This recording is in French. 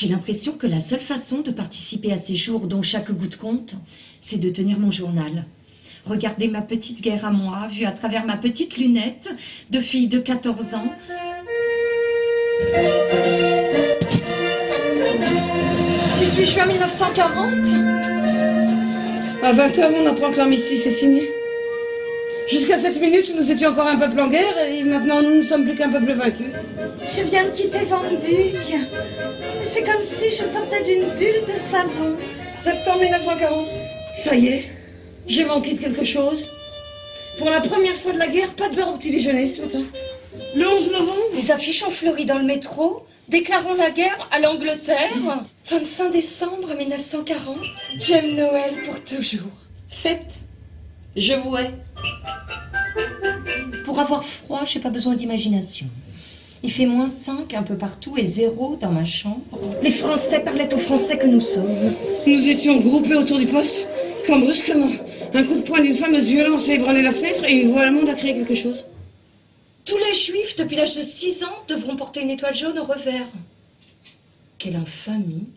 J'ai l'impression que la seule façon de participer à ces jours dont chaque goutte compte, c'est de tenir mon journal. Regarder ma petite guerre à moi, vue à travers ma petite lunette de fille de 14 ans. suis juin 1940 À 20h, on apprend que l'armistice est signé. Jusqu'à cette minute, nous étions encore un peuple en guerre et maintenant nous ne sommes plus qu'un peuple vaincu. Je viens de quitter Van Buck. C'est comme si je sortais d'une bulle de savon. Septembre 1940. Ça y est, j'ai manqué de quelque chose. Pour la première fois de la guerre, pas de beurre au petit déjeuner ce matin. Le 11 novembre Des affiches ont fleuri dans le métro. Déclarons la guerre à l'Angleterre. 25 décembre 1940. J'aime Noël pour toujours. Faites. Je vous hais. Pour avoir froid, j'ai pas besoin d'imagination. Il fait moins 5 un peu partout et zéro dans ma chambre. Les Français parlaient aux Français que nous sommes. Nous étions groupés autour du poste quand brusquement, un coup de poing d'une fameuse violence a ébranlé la fenêtre et une voix allemande a créé quelque chose. Tous les juifs, depuis l'âge de 6 ans, devront porter une étoile jaune au revers. Quelle infamie